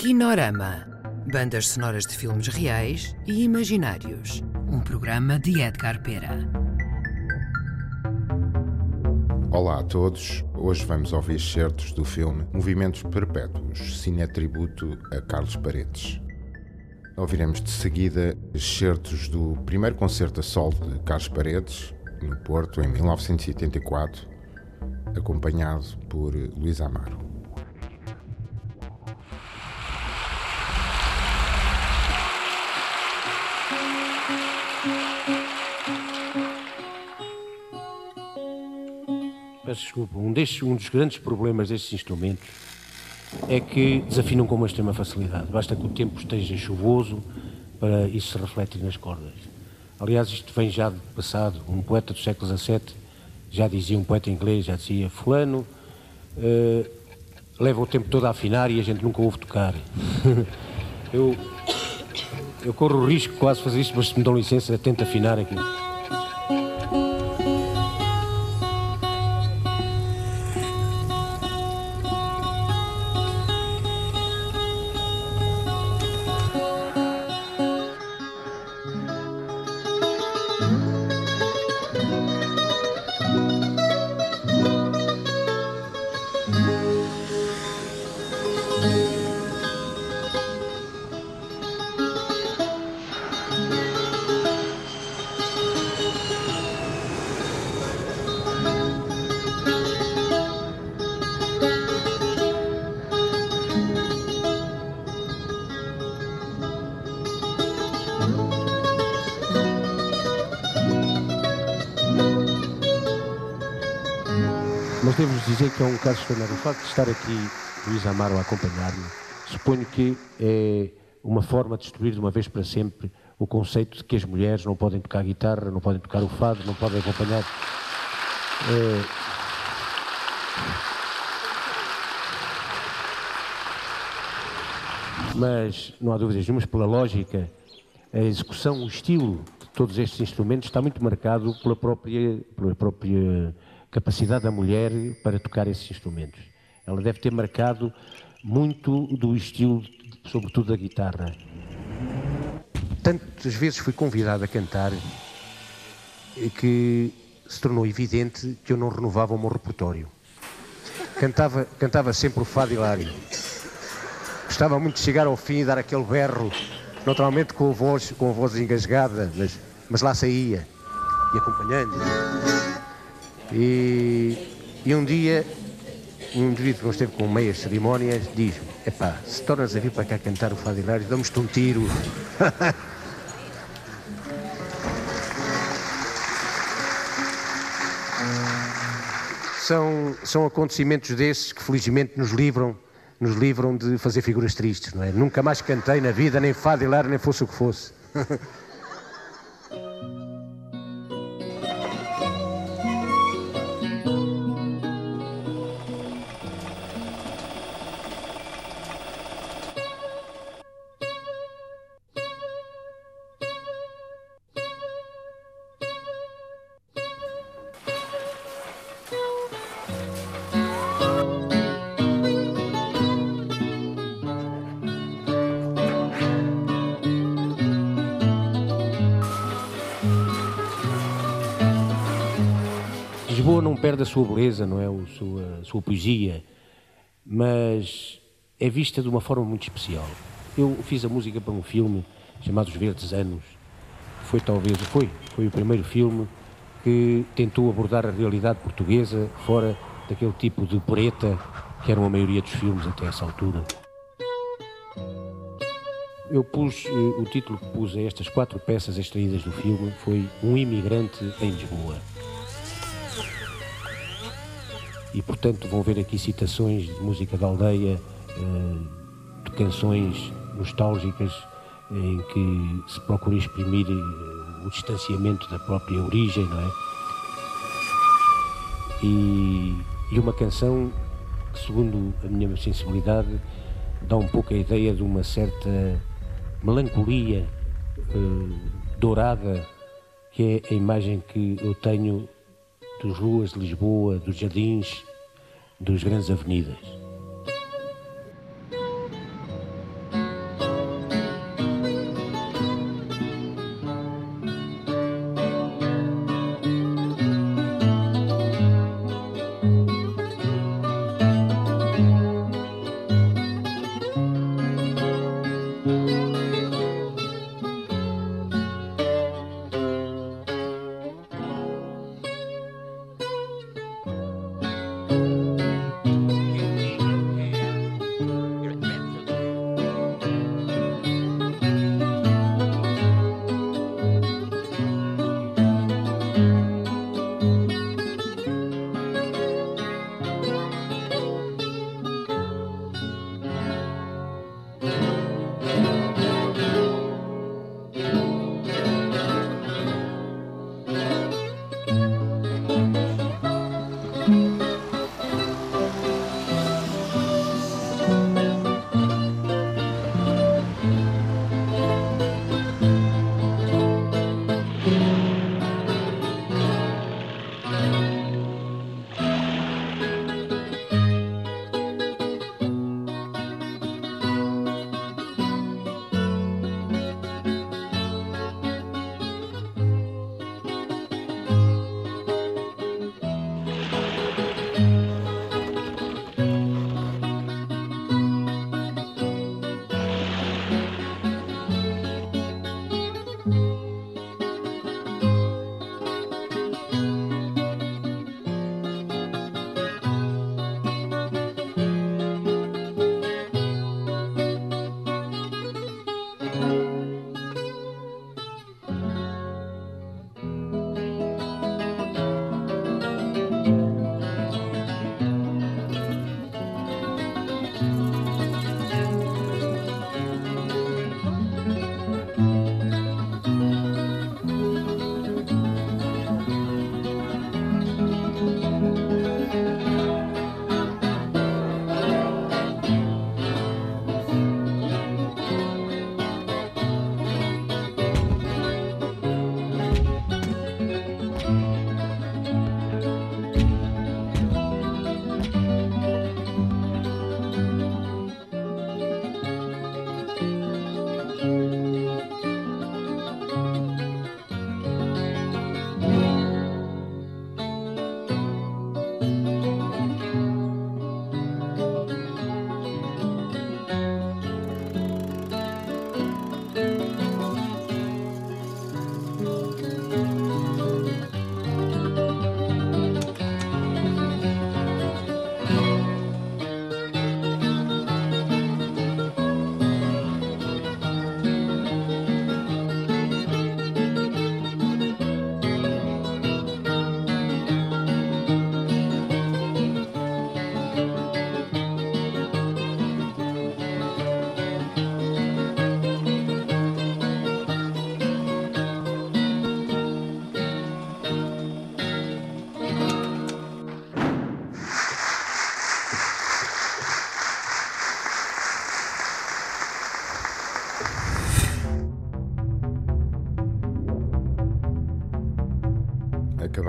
Kinorama. Bandas sonoras de filmes reais e imaginários. Um programa de Edgar Pera. Olá a todos. Hoje vamos ouvir excertos do filme Movimentos Perpétuos, cinetributo a Carlos Paredes. Ouviremos de seguida excertos do primeiro concerto a solo de Carlos Paredes, no Porto, em 1984, acompanhado por Luís Amaro. Desculpa, um, destes, um dos grandes problemas destes instrumentos é que desafinam com uma extrema facilidade. Basta que o tempo esteja chuvoso para isso se refletir nas cordas. Aliás, isto vem já do passado. Um poeta do século XVII já dizia, um poeta inglês já dizia, fulano uh, leva o tempo todo a afinar e a gente nunca ouve tocar. eu, eu corro o risco de quase fazer isto, mas se me dão licença, tento afinar aqui. Devo-vos dizer que é um caso extraordinário. O facto de estar aqui Luís Amaro a acompanhar-me, suponho que é uma forma de destruir de uma vez para sempre o conceito de que as mulheres não podem tocar guitarra, não podem tocar o fado, não podem acompanhar. É... Mas não há dúvidas nenhumas, pela lógica, a execução, o estilo de todos estes instrumentos está muito marcado pela própria, pela própria capacidade da mulher para tocar esses instrumentos. Ela deve ter marcado muito do estilo, sobretudo da guitarra. Tantas vezes fui convidado a cantar que se tornou evidente que eu não renovava o meu repertório. Cantava, cantava sempre o fado hilário. Gostava muito de chegar ao fim e dar aquele berro, naturalmente com a voz, com a voz engasgada, mas, mas lá saía, e acompanhando. E, e um dia, um indivíduo que esteve com meias cerimónias diz-me: Epá, se tornas a vir para cá cantar o Fado Hilário, damos-te um tiro. são, são acontecimentos desses que felizmente nos livram, nos livram de fazer figuras tristes, não é? Nunca mais cantei na vida, nem Fado Hilário, nem fosse o que fosse. Lisboa não perde a sua beleza, não é? A sua, a sua poesia, mas é vista de uma forma muito especial. Eu fiz a música para um filme chamado Os Verdes Anos. Foi talvez, foi, foi o primeiro filme que tentou abordar a realidade portuguesa fora daquele tipo de preta que eram a maioria dos filmes até essa altura. Eu pus, eh, o título que pus a estas quatro peças extraídas do filme foi Um Imigrante em Lisboa e portanto vão ver aqui citações de música da aldeia, eh, de canções nostálgicas em que se procura exprimir eh, o distanciamento da própria origem, não é? E, e uma canção que, segundo a minha sensibilidade, dá um pouco a ideia de uma certa melancolia eh, dourada, que é a imagem que eu tenho das ruas de Lisboa, dos jardins, das grandes avenidas.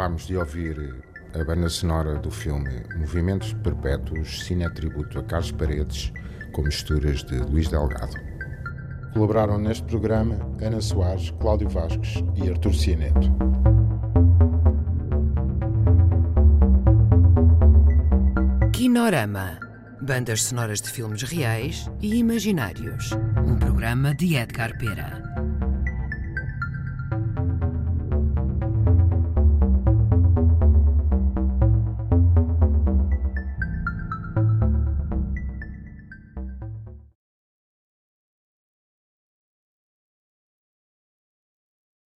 Acabámos de ouvir a banda sonora do filme Movimentos Perpétuos, cinetributo a Carlos Paredes, com misturas de Luís Delgado. Colaboraram neste programa Ana Soares, Cláudio Vasques e Artur Cianeto. Kinorama. Bandas sonoras de filmes reais e imaginários. Um programa de Edgar Pera.